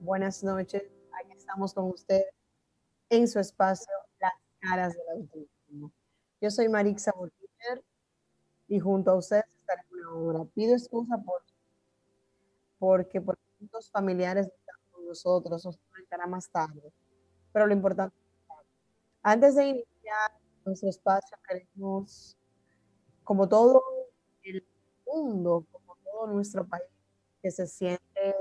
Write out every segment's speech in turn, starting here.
buenas noches. Aquí estamos con ustedes en su espacio Las caras del autismo. Yo soy Marixa Bolívar y junto a ustedes estaré una hora. Pido excusa por porque por muchos familiares están con nosotros, nos comentará más tarde. Pero lo importante antes de iniciar nuestro espacio, queremos, como todo el mundo, como todo nuestro país, que se siente,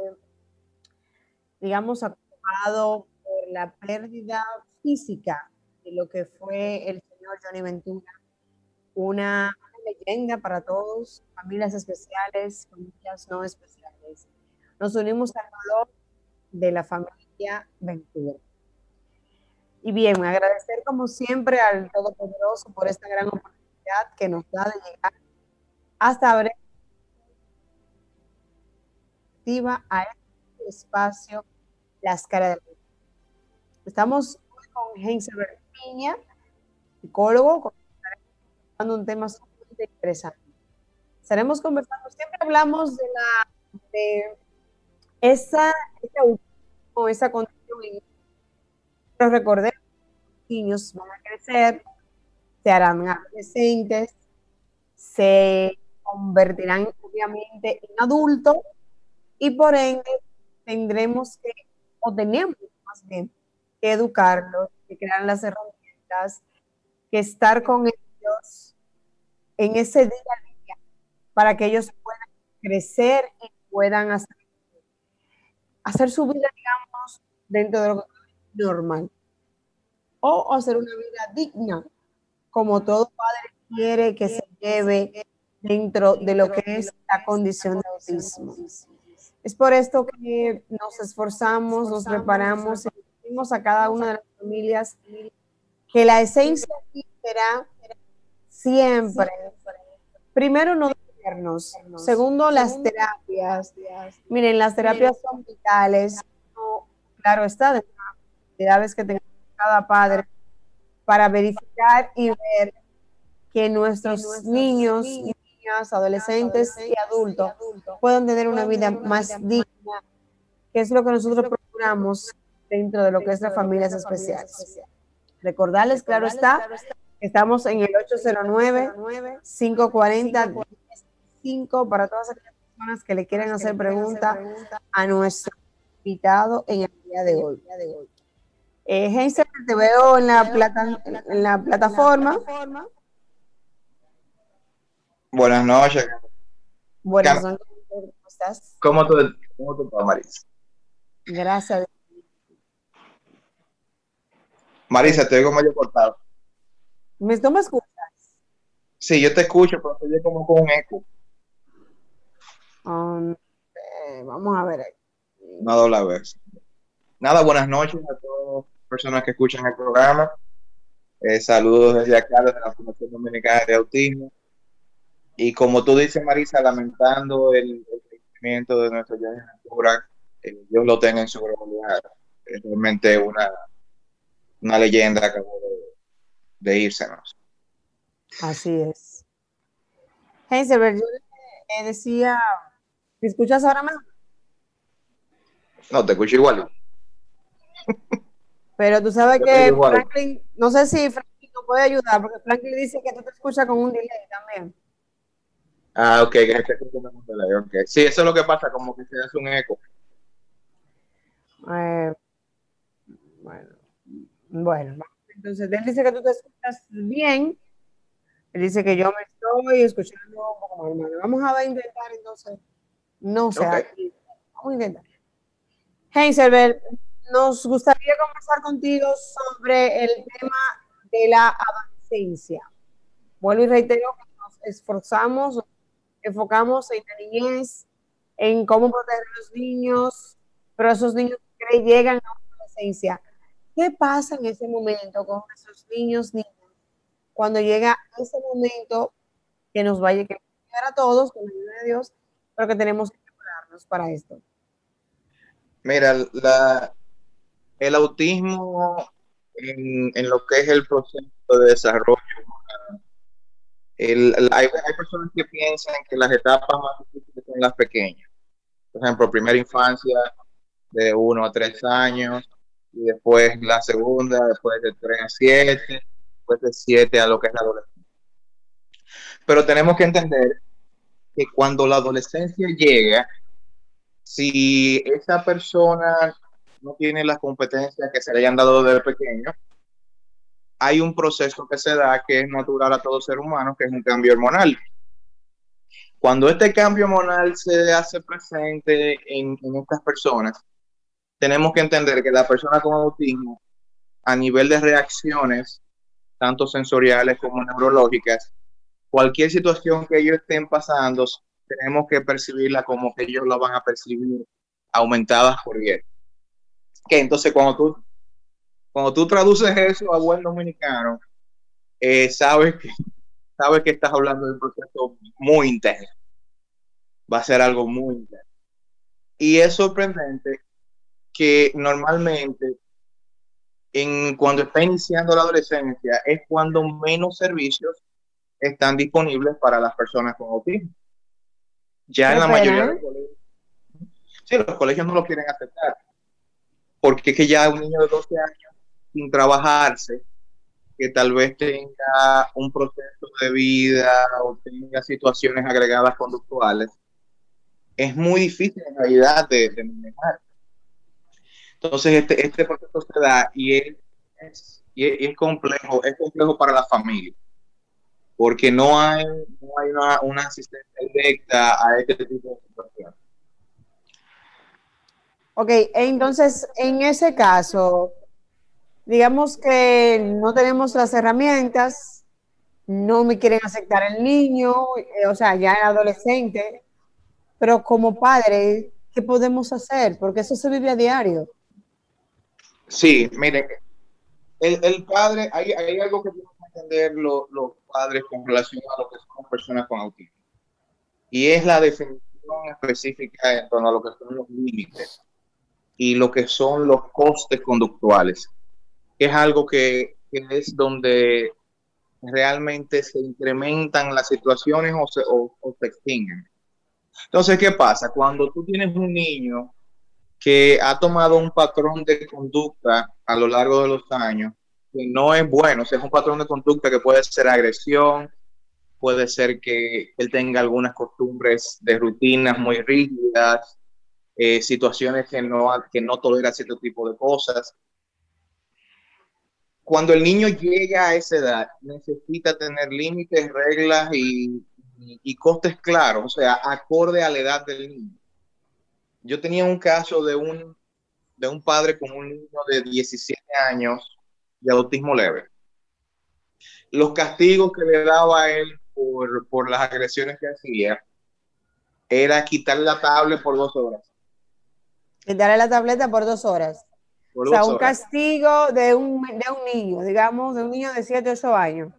digamos, acomodado por la pérdida física de lo que fue el señor Johnny Ventura, una leyenda para todos, familias especiales, familias no especiales. Nos unimos al dolor de la familia Ventura. Y bien, agradecer como siempre al Todopoderoso por esta gran oportunidad que nos da de llegar hasta a espacio Las Caras del Estamos con Heinzelberg Piña, psicólogo, con un tema sumamente interesante. Estaremos conversando, siempre hablamos de la de esa, esa, esa condición, pero recordemos, los niños van a crecer, se harán adolescentes, se convertirán obviamente en adultos y por ende tendremos que, o tenemos más bien, que educarlos, que crear las herramientas, que estar con ellos en ese día a día para que ellos puedan crecer y puedan hacer, hacer su vida, digamos, dentro de lo normal. O hacer una vida digna, como todo padre quiere que se lleve dentro de lo que es la condición de autismo. Es por esto que nos esforzamos, nos preparamos, decimos a cada una de las familias que la esencia será siempre, primero no detenernos, segundo las terapias. Miren, las terapias son vitales, claro está, de las actividades que tenga cada padre para verificar y ver que nuestros niños y adolescentes y adultos puedan tener una vida más digna, que es lo que nosotros procuramos dentro de lo que es las familias especiales. Recordarles, claro está, estamos en el 809-540-5 para todas aquellas personas que le quieren hacer preguntas a nuestro invitado en el día de hoy. Eh, te veo en la, plata, en la plataforma. Buenas noches. Buenas noches, ¿cómo estás? ¿Cómo tú, cómo tú estás, Marisa? Gracias. Marisa, te oigo medio cortado. ¿Me, ¿No me escuchas? Sí, yo te escucho, pero estoy como con un eco. Um, eh, vamos a ver. Una doble vez. Nada, buenas noches a todas las personas que escuchan el programa. Eh, saludos desde acá, desde la Fundación Dominicana de Autismo. Y como tú dices, Marisa, lamentando el, el de nuestro Ventura, eh, Dios lo tenga en su gloria. Es realmente una, una leyenda que acabó de, de irsenos. Así es. Heisenberg, yo le decía, ¿me escuchas ahora más? No, te escucho igual. Pero tú sabes que Franklin, no sé si Franklin nos puede ayudar, porque Franklin dice que tú te escuchas con un delay también. Ah, ok, que okay. Sí, eso es lo que pasa, como que se hace un eco. Eh, bueno, bueno, entonces él dice que tú te escuchas bien. Él dice que yo me estoy escuchando un poco mal. Vamos a intentar entonces. No sé, vamos a intentar. Heiselberg, nos gustaría conversar contigo sobre el tema de la adolescencia. Vuelvo y reitero que nos esforzamos, enfocamos en la niñez, en cómo proteger a los niños, pero esos niños llegan a la adolescencia, ¿qué pasa en ese momento con esos niños, niños? Cuando llega ese momento que nos vaya a llegar a todos con la ayuda de Dios, pero que tenemos que prepararnos para esto. Mira, la, el autismo en, en, lo que es el proceso de desarrollo el, hay, hay, personas que piensan que las etapas más difíciles son las pequeñas. Por ejemplo, primera infancia de 1 a 3 años, y después la segunda, después de 3 a 7, después de 7 a lo que es la adolescencia. Pero tenemos que entender que cuando la adolescencia llega, si esa persona no tiene las competencias que se le hayan dado desde pequeño, hay un proceso que se da que es natural a todo ser humano, que es un cambio hormonal. Cuando este cambio hormonal se hace presente en, en estas personas, tenemos que entender que la persona con autismo, a nivel de reacciones, tanto sensoriales como neurológicas, cualquier situación que ellos estén pasando, tenemos que percibirla como que ellos la van a percibir aumentadas por 10. Que entonces cuando tú cuando tú traduces eso a buen dominicano, eh, sabes, que, sabes que estás hablando de un proceso muy intenso. Va a ser algo muy intenso. Y es sorprendente que normalmente en, cuando está iniciando la adolescencia es cuando menos servicios están disponibles para las personas con autismo. Ya en la mayoría de los colegios, sí, los colegios no lo quieren aceptar, porque es que ya un niño de 12 años sin trabajarse, que tal vez tenga un proceso de vida o tenga situaciones agregadas conductuales, es muy difícil en realidad de, manejar. Entonces, este, este proceso se da y es, y es, complejo, es complejo para la familia, porque no hay, no hay una, una asistencia directa a este tipo de situaciones. Ok, entonces en ese caso, digamos que no tenemos las herramientas, no me quieren aceptar el niño, eh, o sea, ya es adolescente, pero como padre, ¿qué podemos hacer? Porque eso se vive a diario. Sí, mire, el, padre, hay, algo que tenemos que entender los, padres con relación a lo que son personas con autismo. Y es la definición específica en torno a lo que son los límites y lo que son los costes conductuales es algo que, es donde realmente se incrementan las situaciones o se, o, se extinguen. Entonces, ¿qué pasa? Cuando tú tienes un niño que ha tomado un patrón de conducta a lo largo de los años, que no es bueno, o es un patrón de conducta que puede ser agresión, puede ser que él tenga algunas costumbres de rutinas muy rígidas, eh, situaciones que no, que no tolera cierto tipo de cosas cuando el niño llega a esa edad, necesita tener límites, reglas y, costes claros, o sea, acorde a la edad del niño. Yo tenía un caso de un, de un padre con un niño de 17 años de autismo leve. Los castigos que le daba a él por, por las agresiones que hacía era quitarle la tablet por dos horas. Quitarle la tableta por dos horas o sea, un castigo de un, de un niño, digamos, de un niño de 7 o 8 años.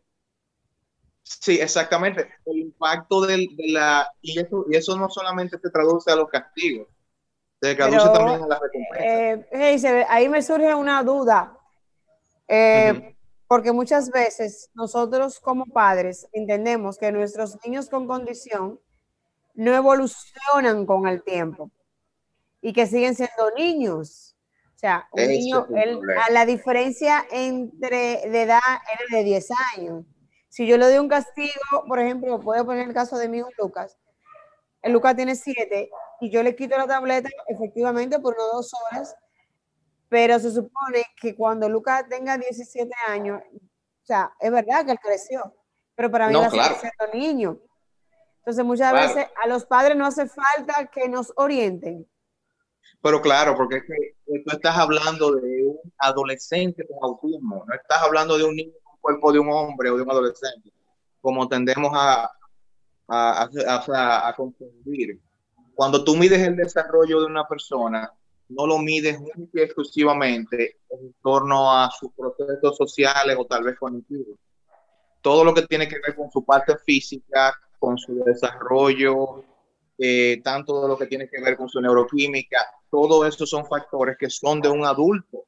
Sí, exactamente. El impacto de la... Y eso, y eso no solamente se traduce a los castigos, se traduce también a las recompensas. Eh, ahí me surge una duda, eh, porque muchas veces nosotros como padres entendemos que nuestros niños con condición no evolucionan con el tiempo y que siguen siendo niños o sea, un niño, a la diferencia entre de edad era de 10 años. Si yo le doy un castigo, por ejemplo, voy poner el caso de mi hijo Lucas. El Lucas tiene 7 y yo le quito la tableta efectivamente por unas dos horas, pero se supone que cuando Lucas tenga 17 años, o sea, es verdad que él creció, pero para mí va a seguir siendo niño. Entonces, muchas veces a los padres no hace falta que nos orienten, pero claro, porque es que tú estás hablando de un adolescente con autismo, no estás hablando de un niño con cuerpo de un hombre o de un adolescente, como tendemos a, a, a, confundir. Cuando tú mides el desarrollo de una persona, no lo mides exclusivamente en torno a sus procesos sociales o tal vez cognitivos. Todo lo que tiene que ver con su parte física, con su desarrollo, eh, tanto de lo que tiene que ver con su neuroquímica, todo eso son factores que son de un adulto.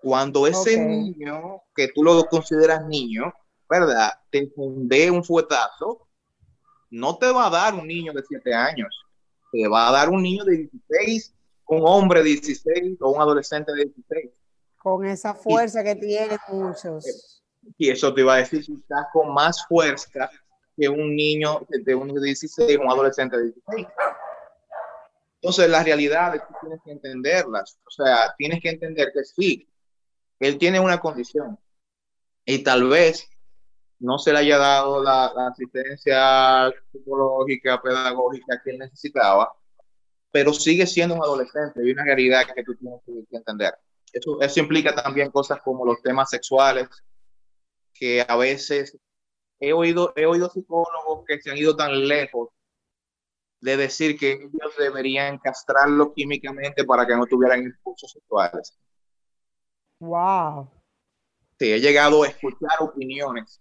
Cuando ese niño, que tú lo consideras niño, ¿verdad? Te funde un fuetazo, no te va a dar un niño de 7 años, te va a dar un niño de 16, un hombre de 16 o un adolescente de 16. Con esa fuerza que tienen muchos. Y eso te iba a decir, si estás con más fuerza que un niño de un de 16 un adolescente de 16. Entonces, las realidades tú tienes que entenderlas. O sea, tienes que entender que sí, él tiene una condición y tal vez no se le haya dado la, asistencia psicológica, pedagógica que él necesitaba, pero sigue siendo un adolescente y una realidad que tú tienes que entender. Eso, eso implica también cosas como los temas sexuales, que a veces he oído, he oído psicólogos que se han ido tan lejos de decir que ellos deberían castrarlo químicamente para que no tuvieran impulsos sexuales. Wow. Sí, he llegado a escuchar opiniones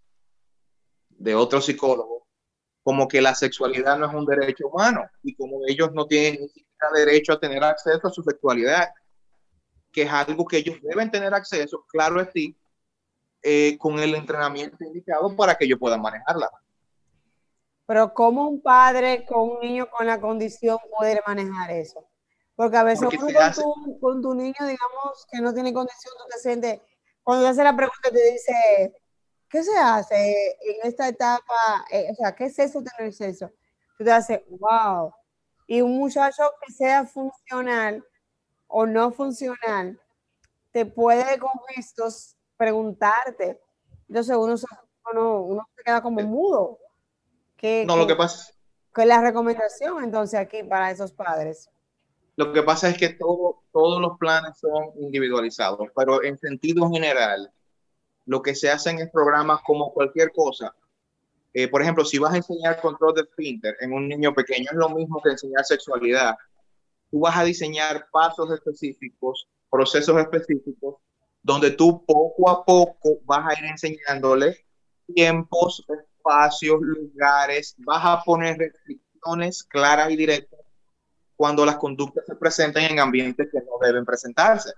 de otros psicólogos como que la sexualidad no es un derecho humano y como ellos no tienen ni siquiera derecho a tener acceso a su sexualidad, que es algo que ellos deben tener acceso, claro es sí, eh, con el entrenamiento indicado para que ellos puedan manejarla. Pero ¿cómo un padre con un niño con la condición puede manejar eso? Porque a veces con, tu, niño, digamos, que no tiene condición, tú te sientes, cuando te hace la pregunta, te dice, ¿qué se hace en esta etapa? Eh, o sea, ¿qué es eso tener sexo? Tú te haces, wow. Y un muchacho que sea funcional o no funcional, te puede con gestos preguntarte. Entonces uno se, uno, se queda como mudo. ¿Qué, no, lo que pasa. ¿Qué es la recomendación entonces aquí para esos padres? Lo que pasa es que todo, todos los planes son individualizados, pero en sentido general, lo que se hace en el programa como cualquier cosa, eh, por ejemplo, si vas a enseñar control de Pinter en un niño pequeño, es lo mismo que enseñar sexualidad. Tú vas a diseñar pasos específicos, procesos específicos, donde tú poco a poco vas a ir enseñándole tiempos, espacios, lugares, vas a poner restricciones claras y directas cuando las conductas se presenten en ambientes que no deben presentarse.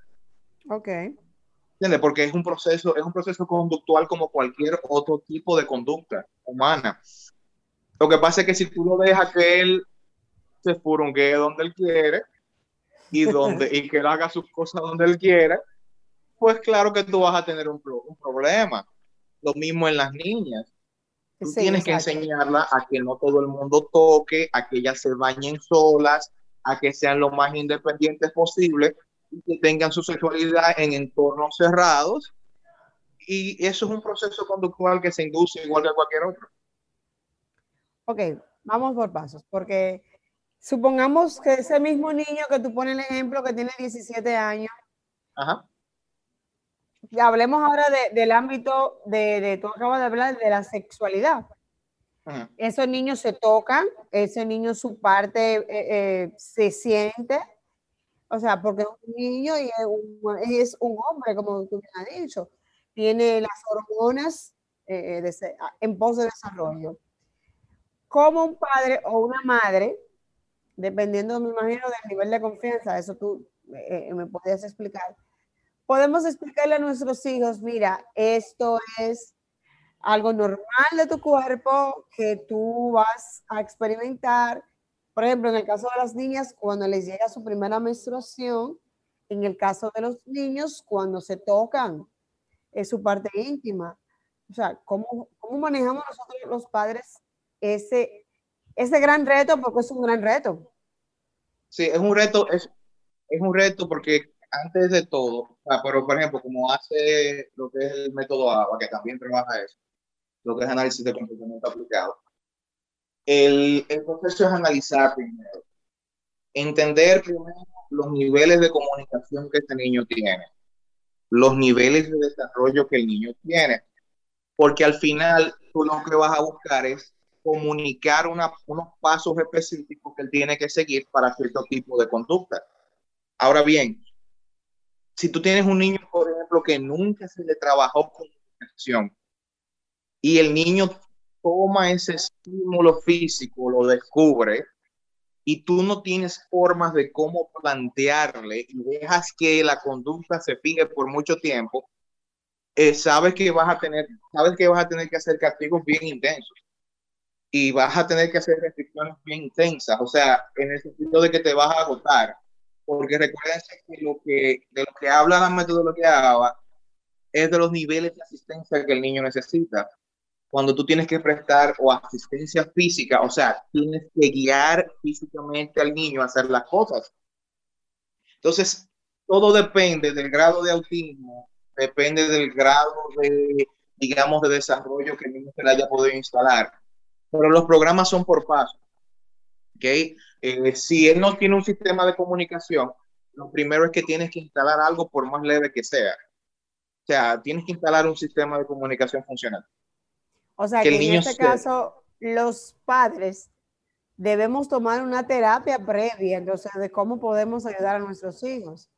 Ok. ¿Entiendes? Porque es un proceso, es un proceso conductual como cualquier otro tipo de conducta humana. Lo que pasa es que si tú lo dejas que él se furungue donde él quiere y, donde, y que él haga sus cosas donde él quiere, pues claro que tú vas a tener un, un problema. Lo mismo en las niñas. Tú tienes que enseñarla a que no todo el mundo toque, a que ellas se bañen solas, a que sean lo más independientes posible y que tengan su sexualidad en entornos cerrados. Y eso es un proceso conductual que se induce igual que cualquier otro. Ok, vamos por pasos, porque supongamos que ese mismo niño que tú pones el ejemplo que tiene 17 años, Ajá. Hablemos ahora del ámbito de, de, tú acabas de hablar de la sexualidad. Esos niños se tocan, ese niño su parte eh, eh, se siente, o sea, porque es un niño y es un, hombre, como tú me has dicho, tiene las hormonas eh, en pos de desarrollo. Como un padre o una madre, dependiendo, me imagino, del nivel de confianza, eso tú me podrías explicar, podemos explicarle a nuestros hijos, mira, esto es algo normal de tu cuerpo que tú vas a experimentar. Por ejemplo, en el caso de las niñas, cuando les llega su primera menstruación, en el caso de los niños, cuando se tocan, es su parte íntima. O sea, ¿cómo, cómo manejamos nosotros los padres ese, ese gran reto? Porque es un gran reto. Sí, es un reto, es, es un reto porque antes de todo, pero por ejemplo, como hace lo que es el método ABA, que también trabaja eso, lo que es análisis de comportamiento aplicado. El, el proceso es analizar primero, entender primero los niveles de comunicación que este niño tiene, los niveles de desarrollo que el niño tiene, porque al final tú lo que vas a buscar es comunicar una, unos pasos específicos que él tiene que seguir para cierto tipo de conducta. Ahora bien, si tú tienes un niño, por ejemplo, que nunca se le trabajó comunicación y el niño toma ese estímulo físico, lo descubre, y tú no tienes formas de cómo plantearle y dejas que la conducta se fije por mucho tiempo, eh, sabes que vas a tener, sabes que vas a tener que hacer castigos bien intensos y vas a tener que hacer restricciones bien intensas, o sea, en el sentido de que te vas a agotar, porque recuerden que lo que de lo que habla la metodología ABA es de los niveles de asistencia que el niño necesita cuando tú tienes que prestar o asistencia física, o sea, tienes que guiar físicamente al niño a hacer las cosas. Entonces, todo depende del grado de autismo, depende del grado de, digamos, de desarrollo que el niño se le haya podido instalar. Pero los programas son por paso. ¿ok? Eh, si él no tiene un sistema de comunicación, lo primero es que tienes que instalar algo por más leve que sea. O sea, tienes que instalar un sistema de comunicación funcional. O sea, que, en este caso los padres debemos tomar una terapia previa, entonces, de cómo podemos ayudar a nuestros hijos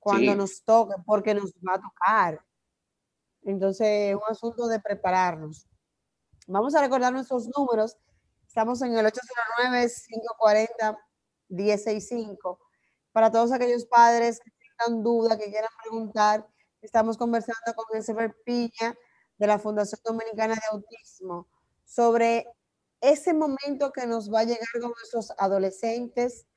cuando nos toque, porque nos va a tocar. Entonces, es un asunto de prepararnos. Vamos a recordar nuestros números. Estamos en el 809-540-165. Para todos aquellos padres que tengan duda, que quieran preguntar, estamos conversando con el señor Piña de la Fundación Dominicana de Autismo sobre ese momento que nos va a llegar con nuestros adolescentes,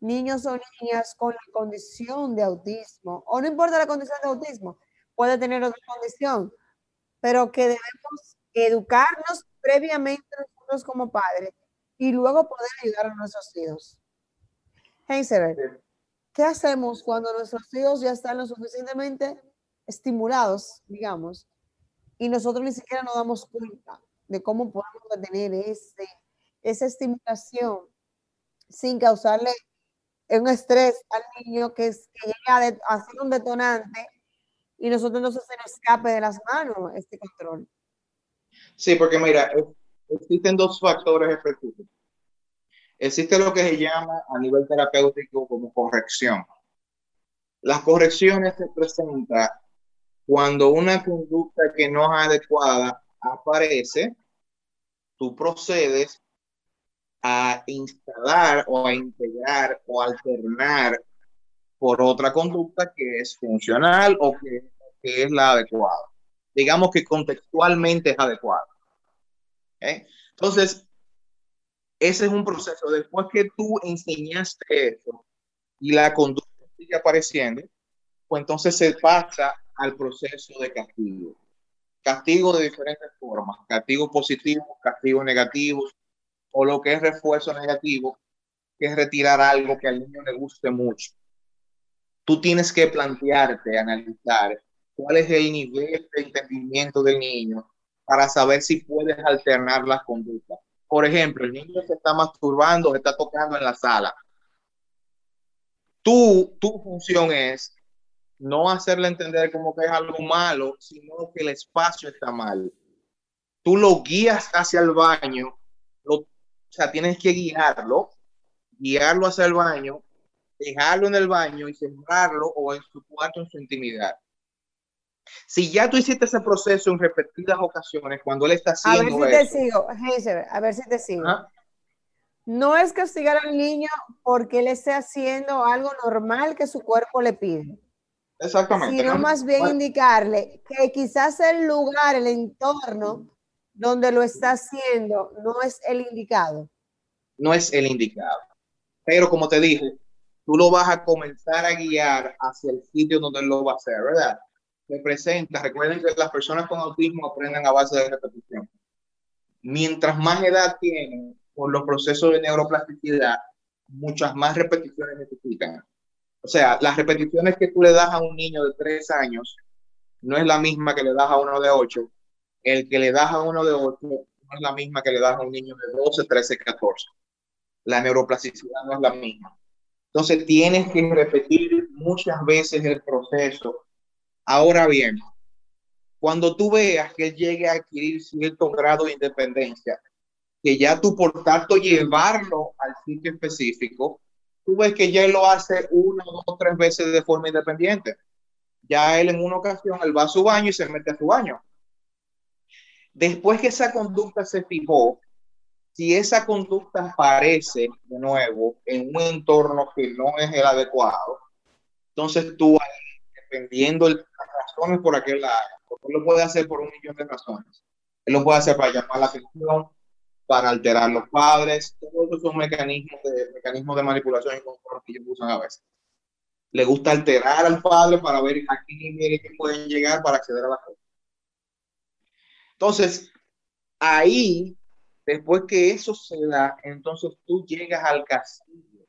niños o niñas con la condición de autismo, o no importa la condición de autismo, puede tener otra condición, pero que debemos educarnos previamente nosotros como padres y luego poder ayudar a nuestros hijos. Heisenberg, ¿qué hacemos cuando nuestros hijos ya están lo suficientemente estimulados, digamos, y nosotros ni siquiera nos damos cuenta de cómo podemos tener ese, esa estimulación sin causarle un estrés al niño que, es, que llega a, ser un detonante y nosotros no se nos escape de las manos este control. Sí, porque mira, existen dos factores específicos. Existe lo que se llama a nivel terapéutico como corrección. Las correcciones se presentan cuando una conducta que no es adecuada aparece, tú procedes a instalar o a integrar o alternar por otra conducta que es funcional o que, es la adecuada. Digamos que contextualmente es adecuada. Entonces, ese es un proceso. Después que tú enseñaste eso y la conducta sigue apareciendo, pues entonces se pasa al proceso de castigo. Castigo de diferentes formas, castigo positivo, castigo negativo, o lo que es refuerzo negativo, que es retirar algo que al niño le guste mucho. Tú tienes que plantearte, analizar cuál es el nivel de entendimiento del niño para saber si puedes alternar las conductas. Por ejemplo, el niño se está masturbando, se está tocando en la sala. Tú, tu función es no hacerle entender como que es algo malo, sino que el espacio está mal. Tú lo guías hacia el baño, o sea, tienes que guiarlo, guiarlo hacia el baño, dejarlo en el baño y sembrarlo o en su cuarto, en su intimidad. Si ya tú hiciste ese proceso en repetidas ocasiones, cuando él está haciendo. A ver si te sigo, a ver si te sigo. No es castigar al niño porque él esté haciendo algo normal que su cuerpo le pide. Exactamente. Sino más bien indicarle que quizás el lugar, el entorno donde lo está haciendo no es el indicado. No es el indicado. Pero como te dije, tú lo vas a comenzar a guiar hacia el sitio donde lo va a hacer, ¿verdad? Representa, recuerden que las personas con autismo aprenden a base de repetición. Mientras más edad tienen, por los procesos de neuroplasticidad, muchas más repeticiones necesitan. O sea, las repeticiones que tú le das a un niño de tres años no es la misma que le das a uno de ocho. El que le das a uno de ocho no es la misma que le das a un niño de 12, 13, 14. La neuroplasticidad no es la misma. Entonces tienes que repetir muchas veces el proceso. Ahora bien, cuando tú veas que él llegue a adquirir cierto grado de independencia, que ya tú por tanto llevarlo al sitio específico, tú ves que ya él lo hace una, dos, tres veces de forma independiente. Ya él en una ocasión, él va a su baño y se mete a su baño. Después que esa conducta se fijó, si esa conducta aparece de nuevo en un entorno que no es el adecuado, entonces tú, dependiendo de las razones por aquel lado, porque él lo puede hacer por un millón de razones. Él lo puede hacer para llamar la atención, para alterar los padres, todos esos son mecanismos de, mecanismos de manipulación y control que ellos usan a veces. Le gusta alterar al padre para ver a qué que pueden llegar para acceder a la fe. Entonces, ahí, después que eso se da, entonces tú llegas al castillo.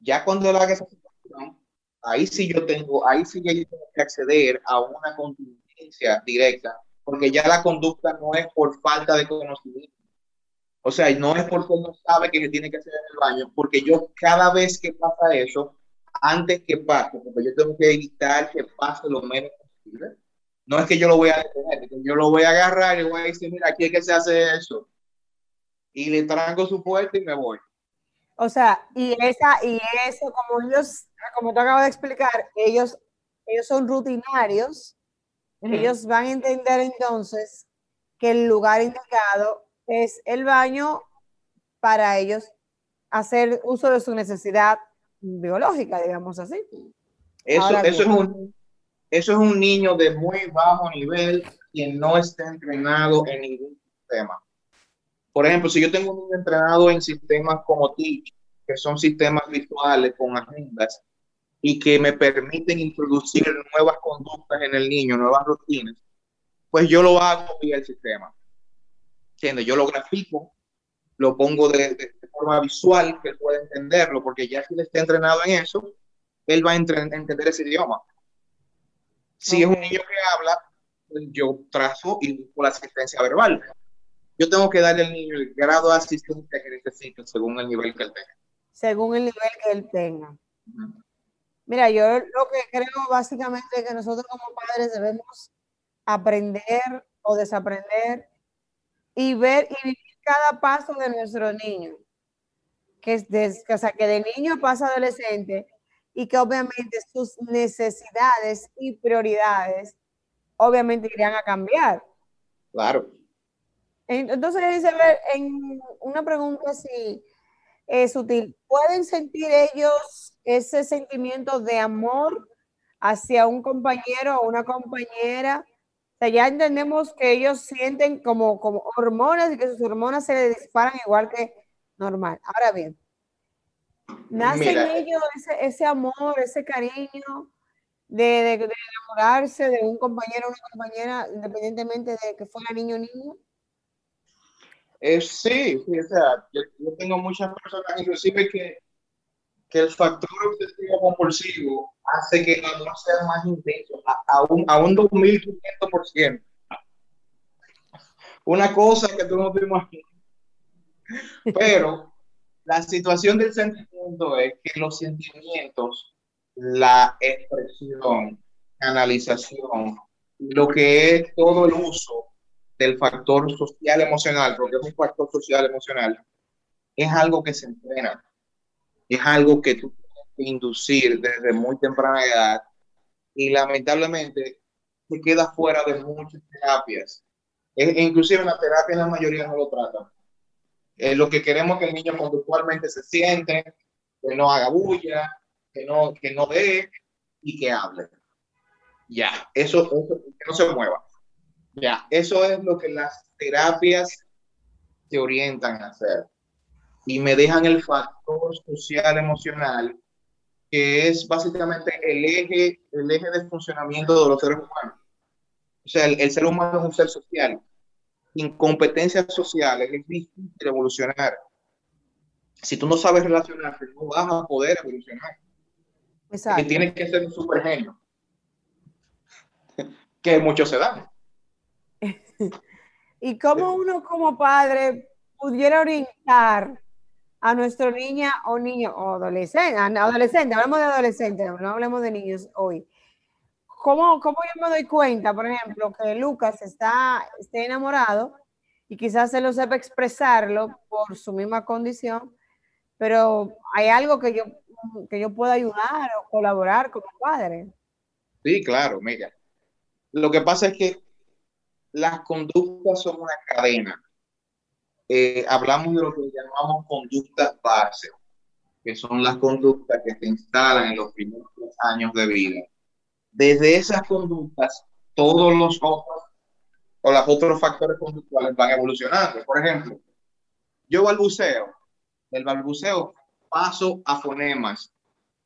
Ya cuando él haga esa situación, ahí sí yo tengo, ahí sí yo tengo que acceder a una contingencia directa, porque ya la conducta no es por falta de conocimiento o sea, no es porque no sabe que se tiene que hacer en el baño, porque yo cada vez que pasa eso, antes que pase, porque yo tengo que evitar que pase lo menos posible. No es que yo lo voy a detener, yo lo voy a agarrar y voy a decir, mira, aquí es que se hace eso. Y le tranco su puerta y me voy. O sea, y esa, y eso, como ellos, como tú acabas de explicar, ellos, ellos son rutinarios, ellos van a entender entonces que el lugar indicado es el baño para ellos hacer uso de su necesidad biológica, digamos así. Eso, eso, es un, eso es un niño de muy bajo nivel quien no está entrenado en ningún sistema. Por ejemplo, si yo tengo un niño entrenado en sistemas como Teach, que son sistemas visuales con agendas y que me permiten introducir nuevas conductas en el niño, nuevas rutinas, pues yo lo hago vía el sistema. Yo lo grafico, lo pongo de, forma visual, que él pueda entenderlo, porque ya si él está entrenado en eso, él va a entender ese idioma. Si es un niño que habla, pues yo trazo y busco la asistencia verbal. Yo tengo que darle al niño el grado de asistencia que necesita según el nivel que él tenga. Según el nivel que él tenga. Mira, yo lo que creo básicamente es que nosotros como padres debemos aprender o desaprender y ver y vivir cada paso de nuestro niño. Que, es de, o sea, que de niño pasa adolescente y que obviamente sus necesidades y prioridades obviamente irían a cambiar. Claro. Entonces, ver en una pregunta así es útil. ¿Pueden sentir ellos ese sentimiento de amor hacia un compañero o una compañera ya entendemos que ellos sienten como, como hormonas y que sus hormonas se les disparan igual que normal. Ahora bien, nace en ellos ese, ese, amor, ese cariño de, de, enamorarse de un compañero o una compañera, independientemente de que fuera niño o niño. Eh, sí, sí, o sea, yo, tengo muchas personas, inclusive que que el factor obsesivo compulsivo hace que el amor sea más intenso, a, un, a un 2500%. Una cosa que tú no te imaginas. Pero la situación del sentimiento es que los sentimientos, la expresión, canalización, lo que es todo el uso del factor social emocional, porque es un factor social emocional, es algo que se entrena es algo que tú tienes que inducir desde muy temprana edad y lamentablemente se queda fuera de muchas terapias. E, inclusive la terapia la mayoría no lo trata. Eh, lo que queremos es que el niño conductualmente se siente, que no haga bulla, que no, que no dé y que hable. Ya, eso, eso, que no se mueva. Ya, eso es lo que las terapias te orientan a hacer y me dejan el factor social emocional, que es básicamente el eje, el eje de funcionamiento de los seres humanos. O sea, el, ser humano es un ser social. Sin competencias sociales es difícil evolucionar. Si tú no sabes relacionarte, no vas a poder evolucionar. Exacto. Que tienes que ser un super genio. que muchos se dan. ¿Y cómo uno como padre pudiera orientar a nuestro niña o niño o adolescente, adolescente, hablamos de adolescente, no hablemos de niños hoy. ¿Cómo, ¿Cómo yo me doy cuenta, por ejemplo, que Lucas está esté enamorado y quizás se lo sepa expresarlo por su misma condición, pero hay algo que yo que yo pueda ayudar o colaborar como padre. Sí, claro, mira. Lo que pasa es que las conductas son una cadena. Eh, hablamos de lo que llamamos conductas base, que son las conductas que se instalan en los primeros años de vida. Desde esas conductas, todos los otros o los otros factores conductuales van evolucionando. Por ejemplo, yo balbuceo, del balbuceo paso a fonemas,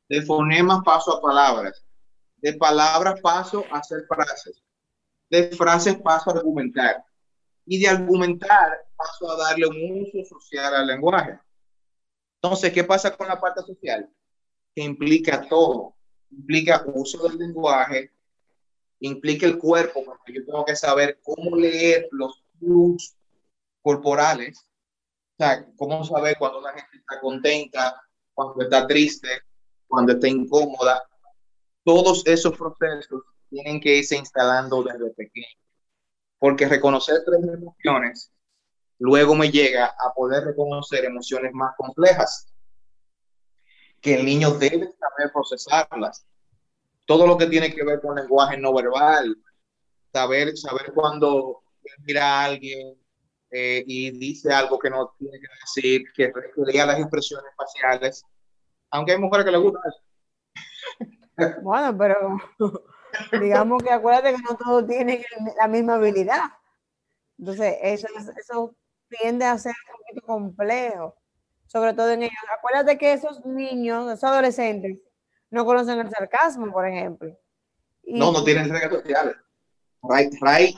de fonemas paso a palabras, de palabras paso a hacer frases, de frases paso a argumentar y de argumentar paso a darle un uso social al lenguaje. Entonces, ¿qué pasa con la parte social? Que implica todo, implica uso del lenguaje, implica el cuerpo, porque yo tengo que saber cómo leer los flujos corporales, o sea, cómo saber cuando una gente está contenta, cuando está triste, cuando está incómoda. Todos esos procesos tienen que irse instalando desde pequeño. Porque reconocer tres emociones luego me llega a poder reconocer emociones más complejas que el niño debe saber procesarlas. Todo lo que tiene que ver con lenguaje no verbal, saber, saber cuando mira a alguien eh, y dice algo que no tiene que decir, que, lea las expresiones faciales, aunque hay mujeres que le gustan Bueno, pero digamos que acuérdate que no todos tienen la misma habilidad. Entonces, eso, eso tiende a ser un poquito complejo, sobre todo en ellos. Acuérdate que esos niños, esos adolescentes, no conocen el sarcasmo, por ejemplo. no, no tienen redes sociales. Ray, Ray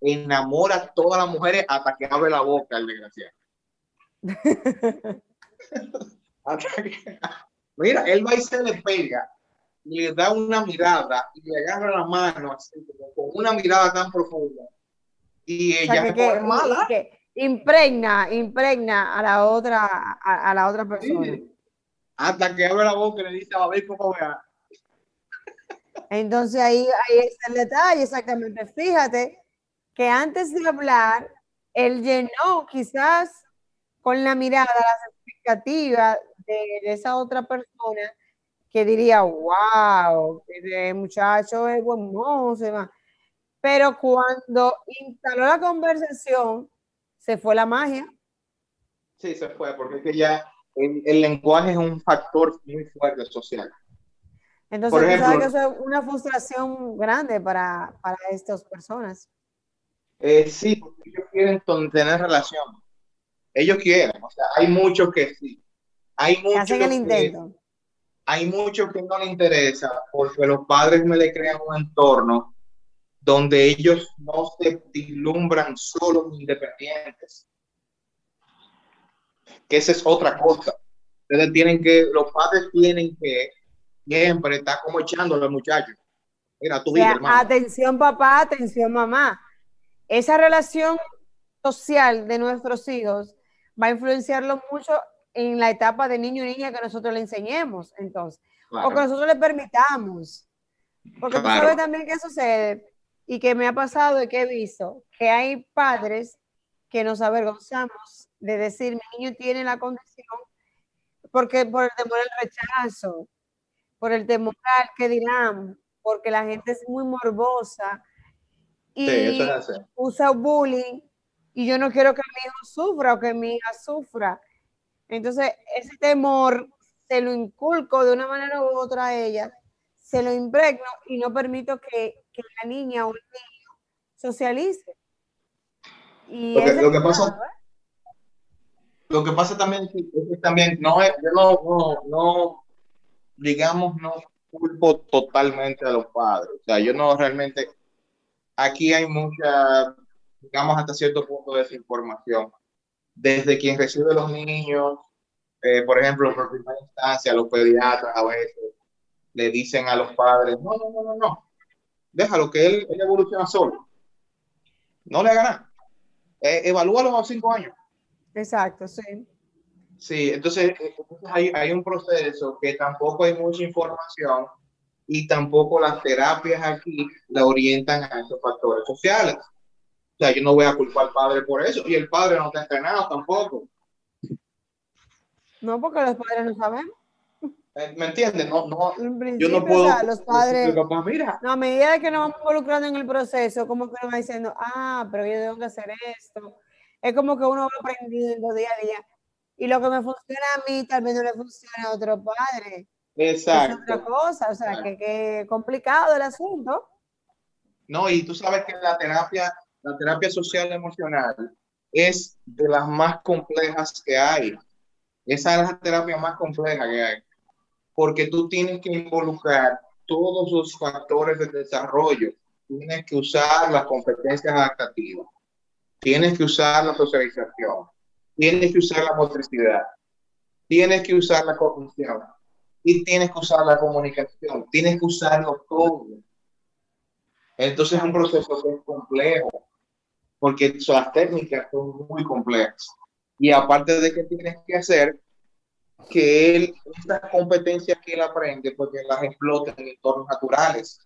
enamora a todas las mujeres hasta que abre la boca, el desgraciado. mira, él va y se le pega, le da una mirada y le agarra la mano así, con una mirada tan profunda. Y ella que, mala. impregna, impregna a la otra, a, la otra persona. Hasta que abre la boca y le dice, a ver cómo vea. Entonces ahí, ahí está el detalle, exactamente. Fíjate que antes de hablar, él llenó quizás con la mirada las expectativas de, esa otra persona que diría, wow, ese muchacho es buen mozo. Pero cuando instaló la conversación, se fue la magia. Sí, se fue, porque es que ya el, lenguaje es un factor muy fuerte social. Entonces, Por ejemplo, que eso es una frustración grande para, para estas personas. Eh, sí, porque ellos quieren tener relación. Ellos quieren, o sea, hay muchos que sí. Hay muchos hacen el intento. Hay muchos que no les interesa porque los padres me le crean un entorno donde ellos no se vislumbran solo independientes. Que esa es otra cosa. Ustedes tienen que, los padres tienen que siempre estar como echándole al muchacho. Mira, tu vida, Atención papá, atención mamá esa relación social de nuestros hijos va a influenciarlo mucho en la etapa de niño y niña que nosotros le enseñemos, entonces, o que nosotros le permitamos. Porque tú sabes también qué sucede y que me ha pasado y que he visto, que hay padres que nos avergonzamos de decir, mi niño tiene la condición, porque por el temor al rechazo, por el temor al que dirán, porque la gente es muy morbosa, y usa bullying y yo no quiero que mi hijo sufra o que mi hija sufra. Entonces, ese temor se lo inculco de una manera u otra a ella, se lo impregno y no permito que, que la niña o el niño socialice. Y lo, que, pasa, lo que pasa también es que también no es, yo no, no, no, digamos, no culpo totalmente a los padres. O sea, yo no realmente aquí hay mucha, digamos, hasta cierto punto de desinformación. Desde quien recibe los niños, eh, por ejemplo, por primera instancia, los pediatras a veces le dicen a los padres, no, no, no, no, no, déjalo que él, él evoluciona solo. No le haga nada. Eh, evalúalo a los cinco años. Exacto, sí. Sí, entonces, eh, entonces hay, hay, un proceso que tampoco hay mucha información y tampoco las terapias aquí la orientan a esos factores sociales. O sea, yo no voy a culpar al padre por eso y el padre no está entrenado tampoco. No, porque los padres no sabemos. Eh, ¿Me entiendes? No, no, En yo no puedo. o sea, los padres, papá, mira, no, a medida que nos vamos involucrando en el proceso, como que nos va diciendo, ah, pero yo tengo que hacer esto. Es como que uno va aprendiendo día a día. Y lo que me funciona a mí, tal vez no le funciona a otro padre. Es otra exacto. cosa, o sea, que, que complicado el asunto. No, y tú sabes que la terapia, la terapia social emocional es de las más complejas que hay. Esa es la terapia más compleja que hay. Porque tú tienes que involucrar todos los factores de desarrollo. Tienes que usar las competencias adaptativas. Tienes que usar la socialización. Tienes que usar la motricidad. Tienes que usar la cognición. Y tienes que usar la comunicación. Tienes que usarlo todo. Entonces es un proceso que es complejo, porque las técnicas son muy complejas. Y aparte de que tienes que hacer que él, estas competencias que él aprende, porque las explota en entornos naturales.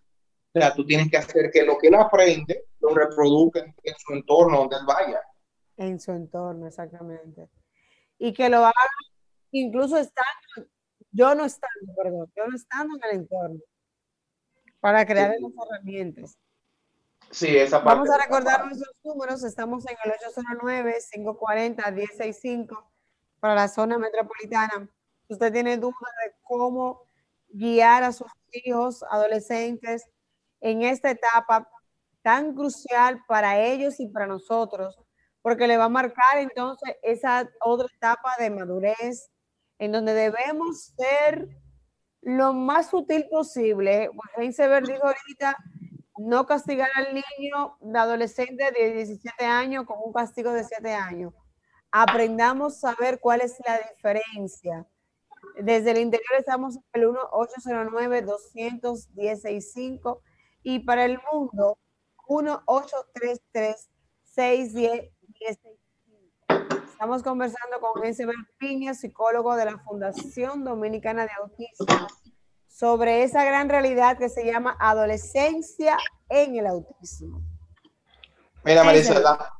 O sea, tú tienes que hacer que lo que él aprende lo reproduzca en, en su entorno donde él vaya. En su entorno, exactamente. Y que lo haga incluso estando, yo no estando, perdón, yo no estando en el entorno, para crear esas herramientas. Sí, esa parte. Vamos a recordar nuestros números. Estamos en el 809-540-1065 para la zona metropolitana. Usted tiene dudas de cómo guiar a sus hijos, adolescentes, en esta etapa tan crucial para ellos y para nosotros, porque le va a marcar entonces esa otra etapa de madurez en donde debemos ser lo más sutil posible. Heinzeberg dijo ahorita, no castigar al niño de adolescente de 17 años con un castigo de 7 años. Aprendamos a ver cuál es la diferencia. Desde el interior estamos en el 1-809-210-65 y para el mundo 1-833-610-1065. Estamos conversando con Heinzeberg Piña, psicólogo de la Fundación Dominicana de Autismo, sobre esa gran realidad que se llama adolescencia en el autismo. Mira, Marisa, la-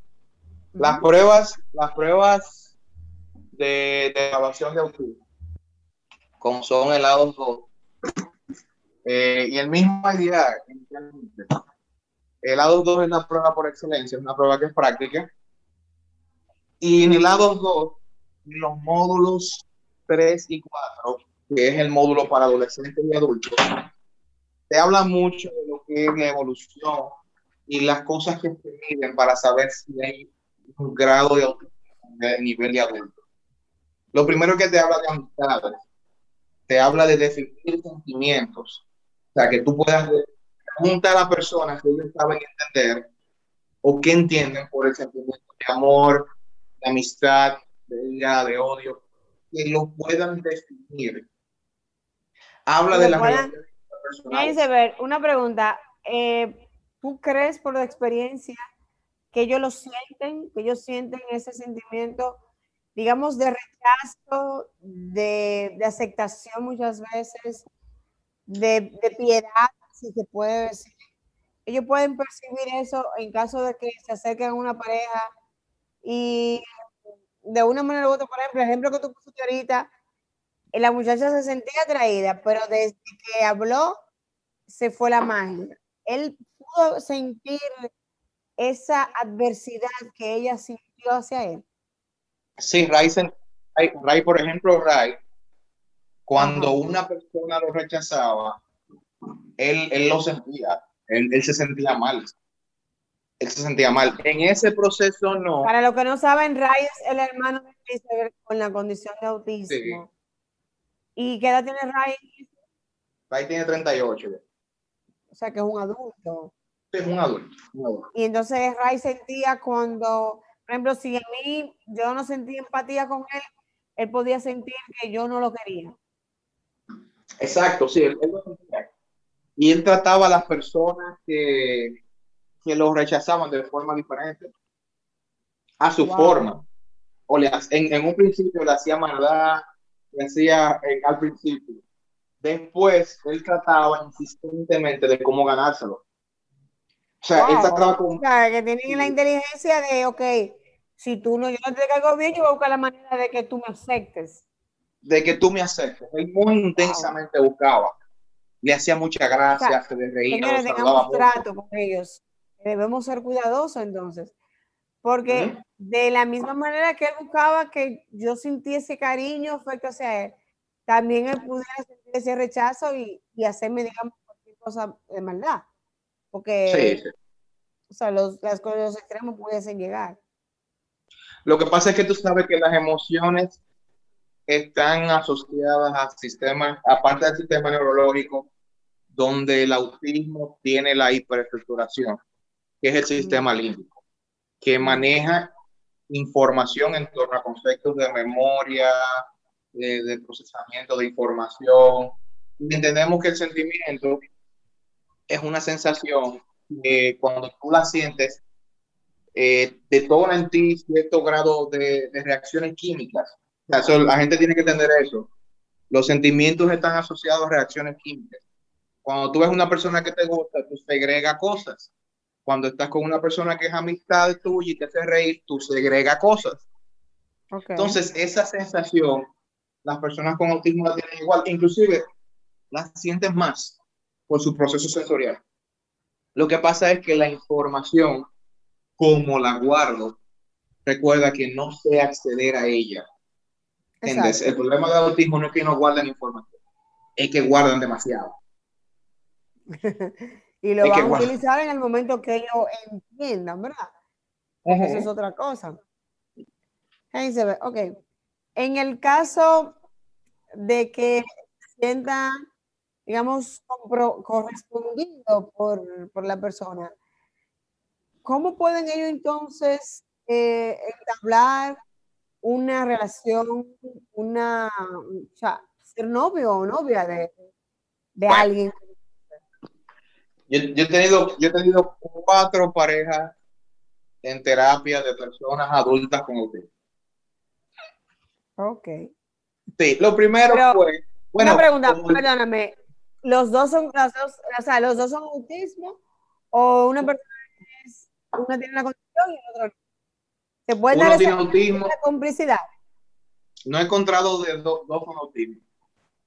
las pruebas, las pruebas de, de evaluación de autismo, como son el ADOS-2 eh, y el mismo inicialmente. el ADOS-2 es la prueba por excelencia, es una prueba que es práctica. Y en el ADOS-2, en los módulos 3 y 4, que es el módulo para adolescentes y adultos, te habla mucho de lo que es la evolución y las cosas que se miden para saber si hay un grado de nivel de adulto. Lo primero que te habla de amistades, te habla de definir sentimientos, o sea, que tú puedas preguntar a personas que ellos saben entender o que entienden por el sentimiento de amor, de amistad, de ira, de odio, que lo puedan definir. Habla de personales. Heinzeberg, una pregunta. eh, ¿Tú crees por la experiencia que ellos lo sienten, que ellos sienten ese sentimiento, digamos, de rechazo, de, de aceptación muchas veces, de, de piedad, si se puede decir? Ellos pueden percibir eso en caso de que se acerquen a una pareja y de una manera u otra, por ejemplo, el ejemplo que tú pusiste ahorita, la muchacha se sentía atraída, pero desde que habló se fue la magia. Él pudo sentir esa adversidad que ella sintió hacia él. Sí, Ray, Ray, Ray, por ejemplo, Ray, cuando Ajá. una persona lo rechazaba, él, él lo sentía, él, él se sentía mal. Él se sentía mal. En ese proceso no. Para los que no saben, Ray es el hermano de Christopher con la condición de autismo. ¿Y qué edad tiene Ray? Ray tiene 38. ya. O sea, que es un adulto. Es un adulto. un adulto. Y entonces Ray sentía cuando, por ejemplo, si a mí yo no sentía empatía con él, él podía sentir que yo no lo quería. Exacto, sí, él, él lo sentía. Y él trataba a las personas que, que lo rechazaban de forma diferente, a su Wow. forma. O le, en, en un principio le hacía maldad, le hacía eh, al principio. Después él trataba insistentemente de cómo ganárselo. O sea, él Wow. trataba O con... sea, que tienen la inteligencia de, ok, si tú no, yo no te caigo bien, yo voy a buscar la manera de que tú me aceptes. de que tú me aceptes. Él muy intensamente buscaba. Le hacía mucha gracia, se le reía, Señores, tengamos trato con ellos. Debemos ser cuidadosos entonces. Porque de la misma manera que él buscaba que yo sintiese cariño, fue que, o sea, también él pudiera sentir ese rechazo y, y hacerme, digamos, cualquier cosa de maldad. Porque, o sea, los, las cosas los extremos pudiesen llegar. Lo que pasa es que tú sabes que las emociones están asociadas a sistemas, aparte del sistema neurológico, donde el autismo tiene la hiperestructuración, que es el sistema límbico, que maneja información en torno a conceptos de memoria, de, procesamiento de información. Entendemos que el sentimiento es una sensación que cuando tú la sientes, eh, detona en ti cierto grado de, de reacciones químicas la gente tiene que entender eso. Los sentimientos están asociados a reacciones químicas. Cuando tú ves una persona que te gusta, tú segrega cosas. Cuando estás con una persona que es amistad tuya y te hace reír, tú segrega cosas. Entonces, esa sensación, las personas con autismo la tienen igual, inclusive las sienten más por su proceso sensorial. Lo que pasa es que la información, como la guardo, recuerda que no sé acceder a ella. El problema del autismo no es que no guarden información, es que guardan demasiado. y lo van a utilizar en el momento que ellos entiendan, ¿verdad? Eso es otra cosa. Ok. En el caso de que sientan, digamos, correspondido por, por, la persona, ¿cómo pueden ellos entonces eh, entablar una relación, una, o sea, ser novio o novia de, de alguien. Yo, yo, he tenido, yo he tenido cuatro parejas en terapia de personas adultas con usted. Ok. Sí, lo primero fue. Bueno, una pregunta, perdóname. ¿Los dos son, los dos, o sea, los dos son autismo o una persona es, una tiene la condición y el otro no? ¿Se puede dar esa autismo. complicidad? No he encontrado de dos con autismo.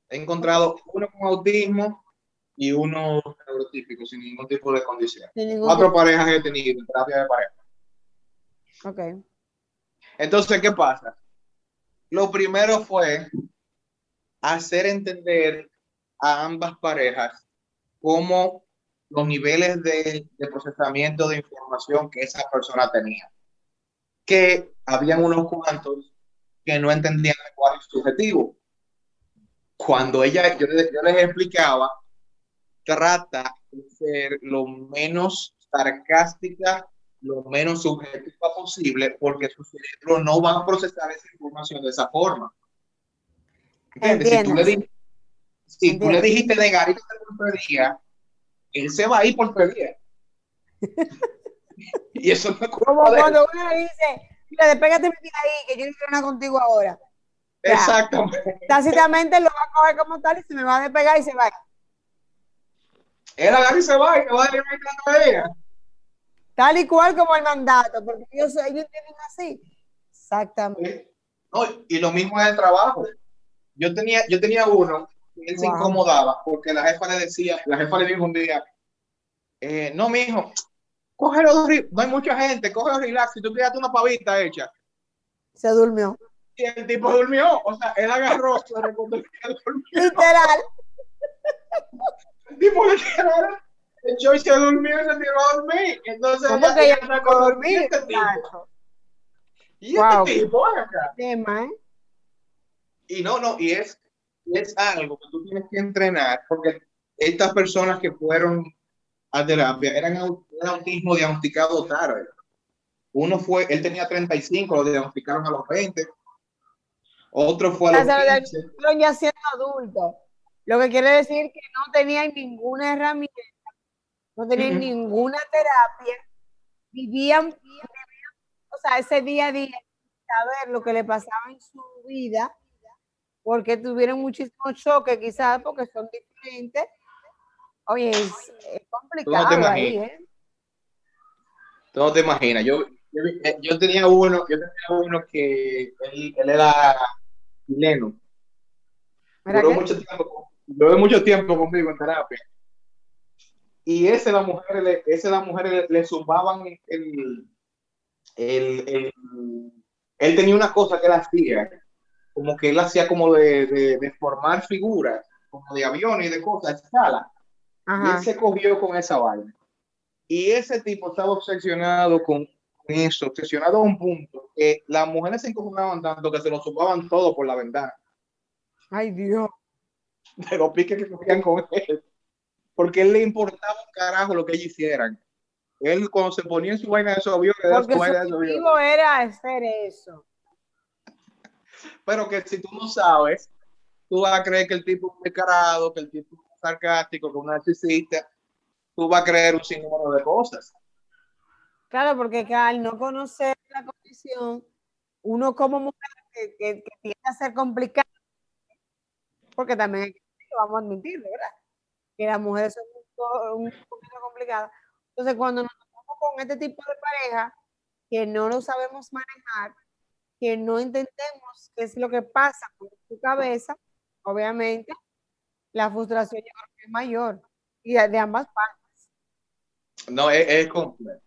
He encontrado uno con autismo y uno neurotípico, sin ningún tipo de condición. Cuatro parejas he tenido en terapia de pareja. Ok. Entonces, ¿qué pasa? Lo primero fue hacer entender a ambas parejas cómo los niveles de, de procesamiento de información que esa persona tenía que habían unos cuantos que no entendían cuál es su objetivo. Cuando ella, yo, les explicaba, trata de ser lo menos sarcástica, lo menos subjetiva posible, porque su cerebro no va a procesar esa información de esa forma. Si tú le, dijiste, si tú le dijiste negarito por día, él se va a ir por día. Y eso no es Como cuando uno le dice, mira, despégate de ahí, que yo quiero una contigo ahora. Exactamente. Tácitamente lo va a coger como tal y se me va a despegar y se va. Él agarra y se va y me va a decir a ella. Tal y cual como el mandato, porque ellos, ellos tienen así. Exactamente. No, y lo mismo es el trabajo. Yo tenía, yo tenía uno, y él se incomodaba porque la jefa le decía, la jefa le dijo un día, eh, no, mi hijo, cógelo, no hay mucha gente, cógelo relax, si tú quieres una pavita hecha. Se durmió. Y el tipo durmió, o sea, él agarró, se Literal. El tipo literal echó y se durmió y se tiró a dormir. Entonces, ¿Cómo que ella no puede dormir? Este tipo. Y este tipo acá. Tema, ¿eh? Y no, no, y es, es algo que tú tienes que entrenar, porque estas personas que fueron a terapia eran un autismo diagnosticado tarde. Uno fue, él tenía 35, lo diagnosticaron a los 20. Otro fue a los 15. ya siendo adulto. Lo que quiere decir que no tenía ninguna herramienta, no tenían ninguna terapia, vivían, o sea, ese día a día, saber lo que le pasaba en su vida, porque tuvieron muchísimos choques, quizás porque son diferentes, Oye, es, complicado no te ahí, ¿eh? Tú no te imaginas. Yo, yo, tenía uno, yo tenía uno que él, era chileno. Duró mucho tiempo, duró mucho tiempo conmigo en terapia. Y ese las mujeres, ese las mujeres le, zumbaban el, el, él tenía una cosa que él hacía, como que él hacía como de, de, formar figuras, como de aviones y de cosas, escala. Y él se cogió con esa vaina. Y ese tipo estaba obsesionado con eso, obsesionado a un punto que las mujeres se encojonaban tanto que se lo zumbaban todo por la ventana. Ay, Dios. De los piques que cogían con él. Porque él le importaba un carajo lo que ellos hicieran. Él cuando se ponía en su vaina de esos aviones, Porque su era hacer eso. Pero que si tú no sabes, tú vas a creer que el tipo es descarado, que el tipo es sarcástico, que es un narcisista, tú vas a creer un sinnúmero de cosas. Claro, porque al no conocer la condición, uno como mujer que, que, tiende a ser complicado, porque también vamos a admitirlo, ¿verdad? Que las mujeres son un, un poquito complicadas. Entonces, cuando nos topamos con este tipo de pareja, que no lo sabemos manejar, que no entendemos qué es lo que pasa con su cabeza, obviamente, la frustración es mayor y de, ambas partes. No, es, complejo.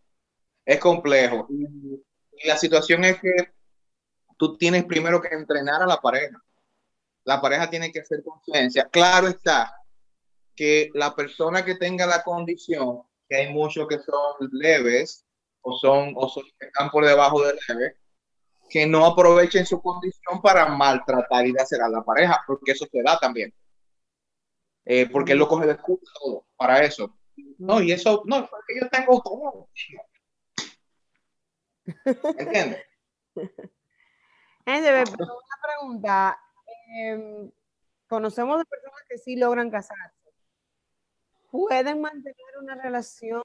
Es complejo. Y, la situación es que tú tienes primero que entrenar a la pareja. La pareja tiene que hacer conciencia. Claro está que la persona que tenga la condición que hay muchos que son leves o son, o son que están por debajo de leve, que no aprovechen su condición para maltratar y hacer a la pareja, porque eso se da también. Eh, porque él lo coge de excusa todo para eso. No, y eso, no, porque yo tengo todo. ¿Entiendes? una pregunta. Em, conocemos de personas que sí logran casarse. Pueden mantener una relación,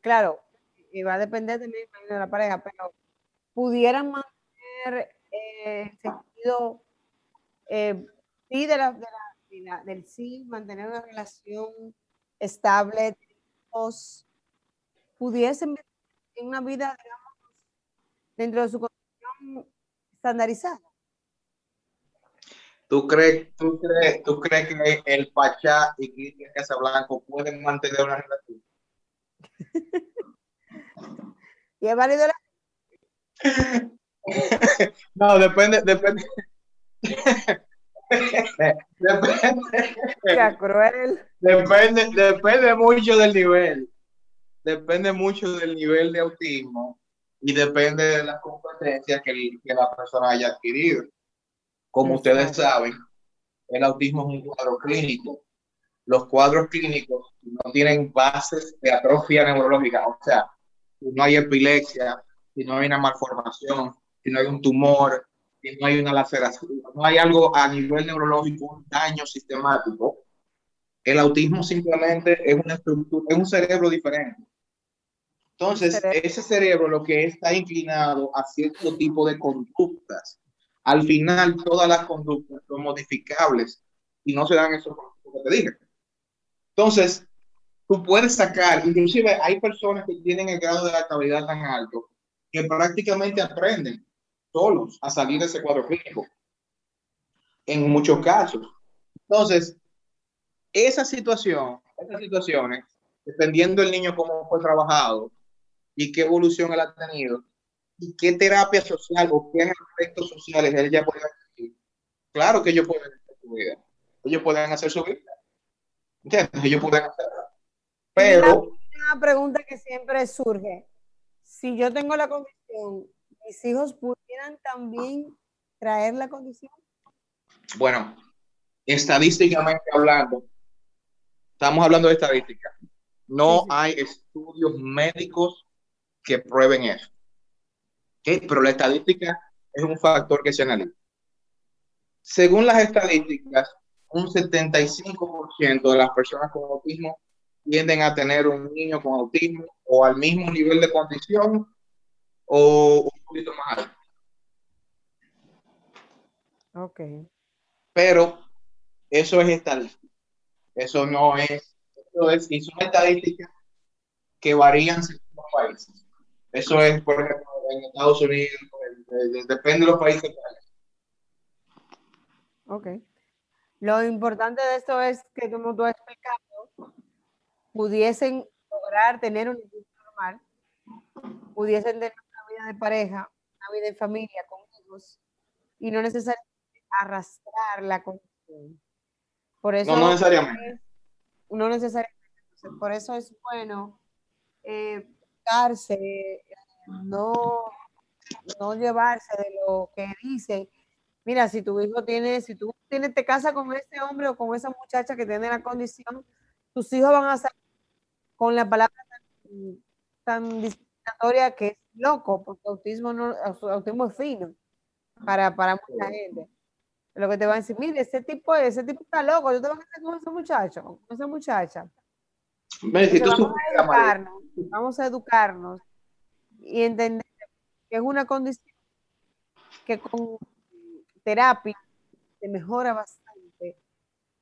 claro, y va a depender también de la pareja, pero pudieran mantener eh, el sentido eh, sí de la, del sí, mantener una relación estable, pudiesen vivir en una vida, digamos, dentro de su condición estandarizada. ¿Tú crees, tú crees, tú crees que el Pachá y Cristian Casablanco pueden mantener una relación? ¿Y es válido No, depende, depende. depende. cruel. Depende, depende mucho del nivel. Depende mucho del nivel de autismo y depende de las competencias que, que la persona haya adquirido. Como ustedes saben, el autismo es un cuadro clínico. Los cuadros clínicos no tienen bases de atrofia neurológica, o sea, si no hay epilepsia, si no hay una malformación, si no hay un tumor, si no hay una laceración, no hay algo a nivel neurológico, un daño sistemático, el autismo simplemente es una estructura, es un cerebro diferente. Entonces, ese cerebro lo que está inclinado a cierto tipo de conductas al final, todas las conductas son modificables y no se dan esos que te dije. Entonces, tú puedes sacar, inclusive hay personas que tienen el grado de adaptabilidad tan alto que prácticamente aprenden solos a salir de ese cuadro clínico. En muchos casos. Entonces, esa situación, esas situaciones, dependiendo del niño cómo fue trabajado y qué evolución él ha tenido, y qué terapia social o qué aspectos sociales él ya puede hacer. Claro que ellos pueden hacer su vida. Ellos pueden hacer su vida. ¿Entiendes? Ellos pueden hacerla. Pero. Una pregunta que siempre surge. Si yo tengo la condición, ¿mis hijos pudieran también traer la condición? Bueno, estadísticamente hablando, estamos hablando de estadística. No hay estudios médicos que prueben eso. Pero la estadística es un factor que se analiza. Según las estadísticas, un 75% de las personas con autismo tienden a tener un niño con autismo o al mismo nivel de condición o un poquito más alto. Ok. Pero eso es estadística. Eso no es, eso es, y son estadísticas que varían según los países. Eso es, por ejemplo, en Estados Unidos, depende de los países. Ok. Lo importante de esto es que, como tú has explicado, pudiesen lograr tener un vida normal, pudiesen tener una vida de pareja, una vida de familia con hijos, y no necesariamente arrastrar la condición. Por eso, no, no necesariamente. No necesariamente. Por eso es bueno eh, no, no llevarse de lo que dice. Mira, si tu hijo tiene, si tú tienes, te casa con ese hombre o con esa muchacha que tiene la condición, tus hijos van a ser con la palabra tan, discriminatoria que es loco, porque autismo no, autismo es fino para, para mucha gente. Lo que te va a decir, mire, ese tipo, ese tipo está loco, yo te vas a hacer con ese muchacho, con esa muchacha vamos, a educarnos, vamos a educarnos y entender que es una condición que con terapia se mejora bastante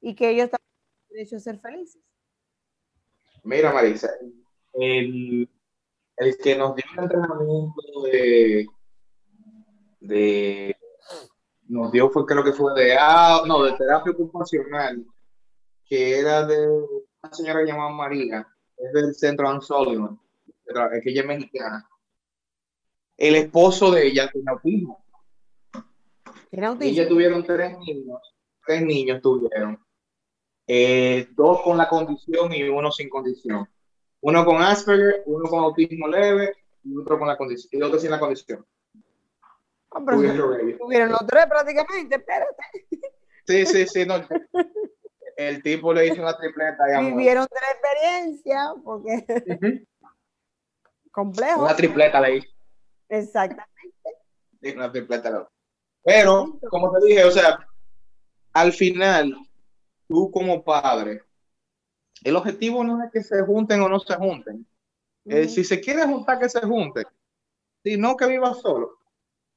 y que ellos también tienen derecho a ser felices. Mira, Marisa, el, el que nos dio el entrenamiento de, de nos dio fue creo que fue de ah, no, de terapia ocupacional, que era de señora llamada María, es del centro Ansolino, que ella es mexicana. El esposo de ella tiene autismo. ¿Tiene autismo? Ella tuvieron tres niños, tres niños tuvieron. Eh, dos con la condición y uno sin condición. Uno con Asperger, uno con autismo leve y otro con la condición, y otro sin la condición. tuvieron los tres prácticamente, espérate. Sí, sí, sí, no, el tipo le hizo una tripleta. Vivieron tres experiencias, porque. Complejo. Una tripleta le hizo. Exactamente. una tripleta. Pero, como te dije, o sea, al final, tú como padre, el objetivo no es que se junten o no se junten. Eh, si se quiere juntar, que se junten. Si no, que viva solo.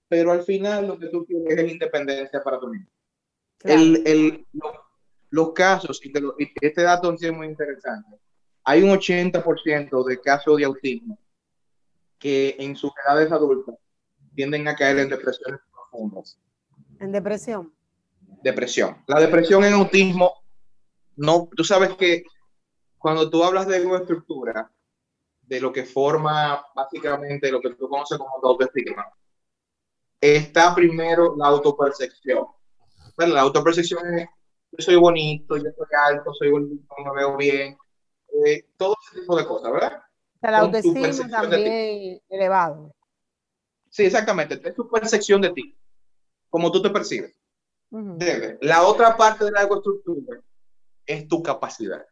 Pero al final lo que tú quieres es independencia para tu niño. El, el, los casos, y este dato es muy interesante, hay un 80% de casos de autismo que en sus edades adultas tienden a caer en depresiones profundas. ¿En depresión? Depresión. La depresión en autismo, no, tú sabes que cuando tú hablas de estructura, de lo que forma básicamente lo que tú conoces como autoestima, está primero la autopercepción. Bueno, la autopercepción es yo soy bonito, yo soy alto, soy bonito, me veo bien, eh, todo ese tipo de cosas, ¿verdad? O la autoestima también elevado. Sí, exactamente, es tu percepción de ti, como tú te percibes. La otra parte de la estructura es tu capacidad.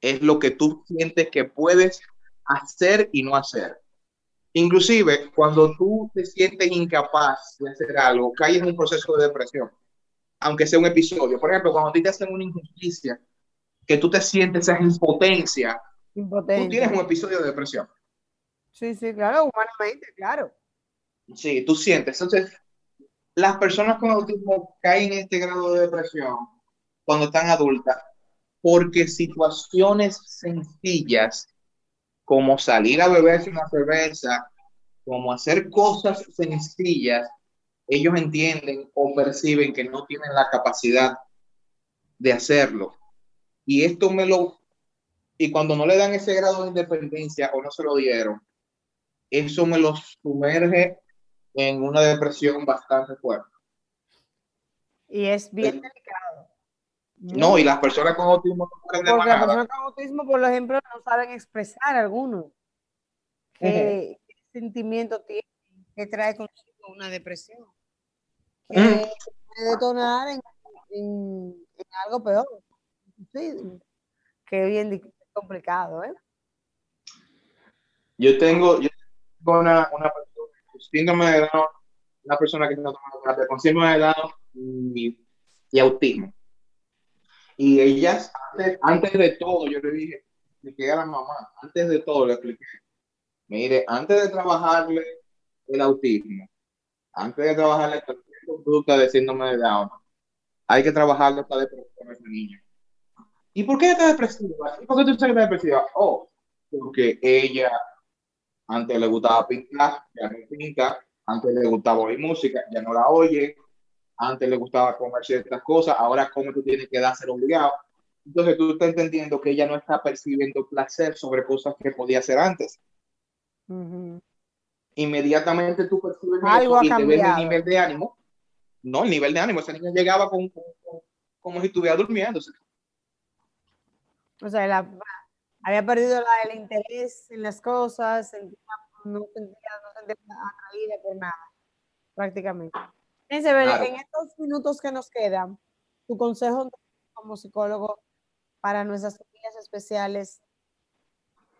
Es lo que tú sientes que puedes hacer y no hacer. Inclusive, cuando tú te sientes incapaz de hacer algo, caes en un proceso de depresión aunque sea un episodio. Por ejemplo, cuando te hacen una injusticia, que tú te sientes esa impotencia, tú tienes un episodio de depresión. Sí, sí, claro, humanamente, claro. Sí, tú sientes. Entonces, las personas con autismo caen en este grado de depresión cuando están adultas porque situaciones sencillas como salir a beberse una cerveza, como hacer cosas sencillas, ellos entienden o perciben que no tienen la capacidad de hacerlo. Y esto me lo... Y cuando no le dan ese grado de independencia o no se lo dieron, eso me lo sumerge en una depresión bastante fuerte. Y es bien eh, delicado. No, y las personas con autismo no pueden Porque las personas con autismo, por ejemplo, no saben expresar alguno. ¿Qué, sentimiento tiene? ¿Qué trae consigo una depresión? Mm. puede detonar en, algo peor. Sí, que bien complicado, ¿eh? Yo tengo, yo tengo una, una persona con síndrome de Down, una persona que está tomando con síndrome de Down y, y, autismo. Y ellas, antes, antes, de todo, yo le dije, le que a la mamá, antes de todo le expliqué, mire, antes de trabajarle el autismo, antes de trabajarle el conducta de síndrome de Down. Hay que trabajar esta depresión con esa niña. ¿Y por qué está depresiva? ¿Y por qué tú estás depresiva? Oh, porque ella antes le gustaba pintar, ya no pinta, antes le gustaba oír música, ya no la oye, antes le gustaba comer ciertas cosas, ahora come tú tienes que darse obligado. Entonces tú estás entendiendo que ella no está percibiendo placer sobre cosas que podía hacer antes. Inmediatamente tú percibes Algo eso y te ves el nivel de ánimo. No, el nivel de ánimo. Esa niña llegaba con, como si estuviera durmiendo. O sea, había perdido el interés en las cosas, no sentía, no sentía atraída por nada, prácticamente. En estos minutos que nos quedan, tu consejo como psicólogo para nuestras familias especiales,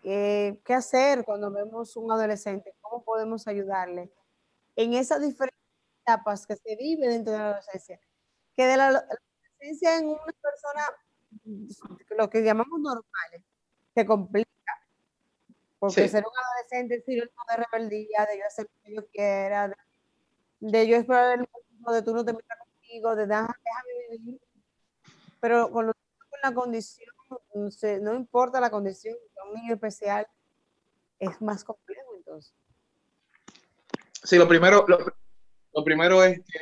eh, ¿qué hacer cuando vemos un adolescente? ¿Cómo podemos ayudarle? En esas diferentes etapas que se vive dentro de la adolescencia, que de la, adolescencia en una persona, lo que llamamos normales, se complica, porque ser un adolescente es sinónimo de rebeldía, de yo hacer lo que yo quiera, de, de yo esperar el momento de tú no te metas conmigo, de déjame vivir. Pero con, la condición, no, importa la condición, un niño especial es más complejo entonces. Sí, lo primero, lo, primero es que,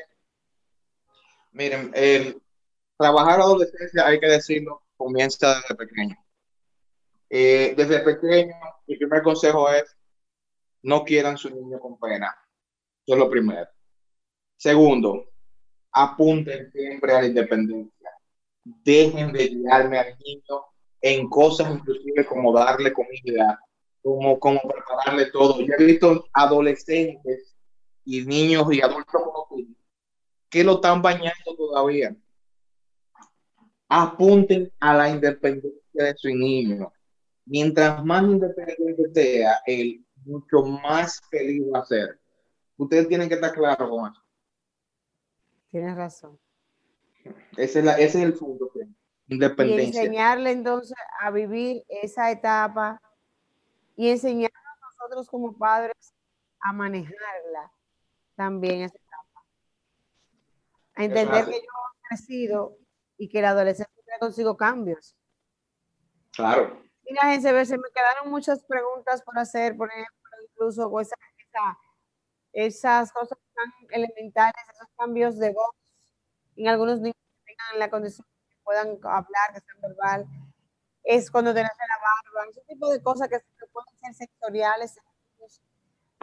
miren, el trabajar adolescencia, hay que decirlo, comienza desde pequeño. Eh, desde pequeño, mi primer consejo es no quieran su niño con pena. Eso es lo primero. Segundo, apunten siempre a la independencia. Dejen de guiarme al niño en cosas inclusive como darle comida, como, como prepararle todo. Yo he visto adolescentes y niños y adultos que lo están bañando todavía. Apunten a la independencia de su niño mientras más independiente sea, él mucho más feliz va a ser. Ustedes tienen que estar claros con eso. Tienes razón. Ese es, el punto. Independencia. Y enseñarle entonces a vivir esa etapa y enseñarnos nosotros como padres a manejarla también esa etapa. A entender que yo he crecido y que la adolescencia consigo cambios. Claro. Mira, se me quedaron muchas preguntas por hacer, por ejemplo, incluso esas cosas tan elementales, esos cambios de voz en algunos niños que tengan la condición que puedan hablar, que sean verbal, es cuando te nace la barba, ese tipo de cosas que pueden ser sectoriales,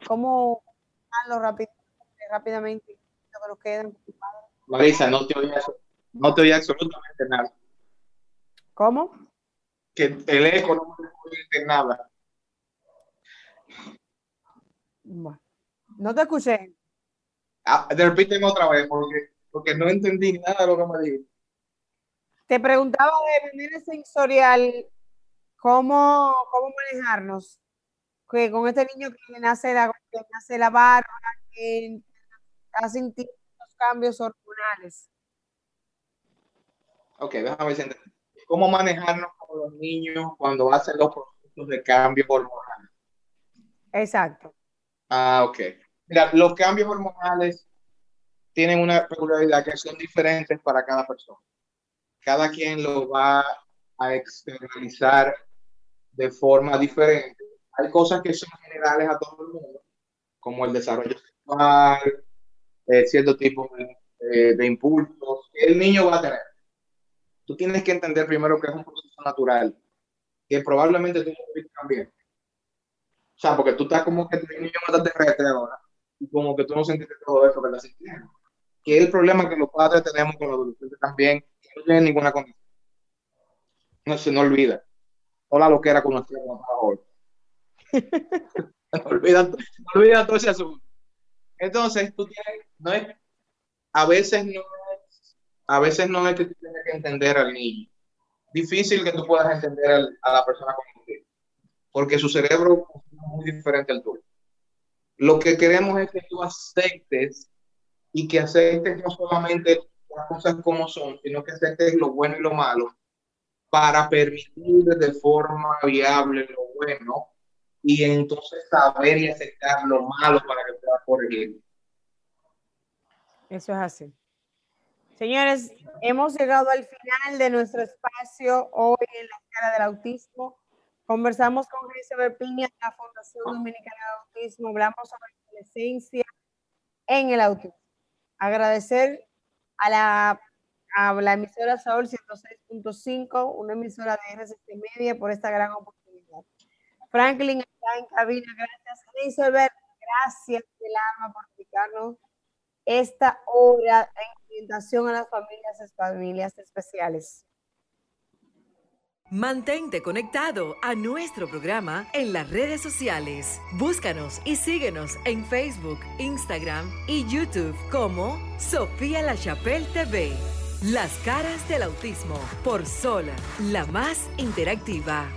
cómo hablo rápidamente, rápidamente, quedan. Marisa, no te oía, no te oía absolutamente nada. ¿Cómo? que el eco no me nada. no te escuché. Ah, repíteme otra vez porque, porque no entendí nada de lo que me dijiste. Te preguntaba de manera sensorial cómo, cómo manejarnos que con este niño que nace la, que nace la barba, que ha sentido los cambios hormonales. Ok, déjame ver cómo manejarnos con los niños cuando hacen los procesos de cambio hormonal. Exacto. Ah, ok. Mira, los cambios hormonales tienen una peculiaridad que son diferentes para cada persona. Cada quien lo va a externalizar de forma diferente. Hay cosas que son generales a todo el mundo, como el desarrollo sexual, eh, cierto tipo de, de impulsos que el niño va a tener tú tienes que entender primero que es un proceso natural, que probablemente tú también. O sea, porque tú estás como que tu niño no te rete ahora, y como que tú no sentiste todo eso que sintiendo. Que es el problema que los padres tenemos con los adolescentes también, que no tienen ninguna condición. No se no olvida. Hola lo que era conocido como hoy. no olvida, no olvida todo ese asunto. Entonces, tú tienes, no es, a veces no a veces no es que tú tienes que entender al niño. Difícil que tú puedas entender a la persona tú, porque su cerebro es muy diferente al tuyo. Lo que queremos es que tú aceptes y que aceptes no solamente las cosas como son, sino que aceptes lo bueno y lo malo para permitir de forma viable lo bueno y entonces saber y aceptar lo malo para que puedas corregir. Eso es así. Señores, hemos llegado al final de nuestro espacio hoy en la escala del autismo. Conversamos con Giselle Piña de la Fundación Dominicana de Autismo. Hablamos sobre la adolescencia en el autismo. Agradecer a la, a la emisora Saúl 106.5, una emisora de RCC Media, por esta gran oportunidad. Franklin está en cabina, gracias. Elizabeth, gracias del alma por explicarnos esta obra en orientación a las familias, familias especiales. Mantente conectado a nuestro programa en las redes sociales. Búscanos y síguenos en Facebook, Instagram y YouTube como Sofía La Chapelle TV. Las caras del autismo por Sola, la más interactiva.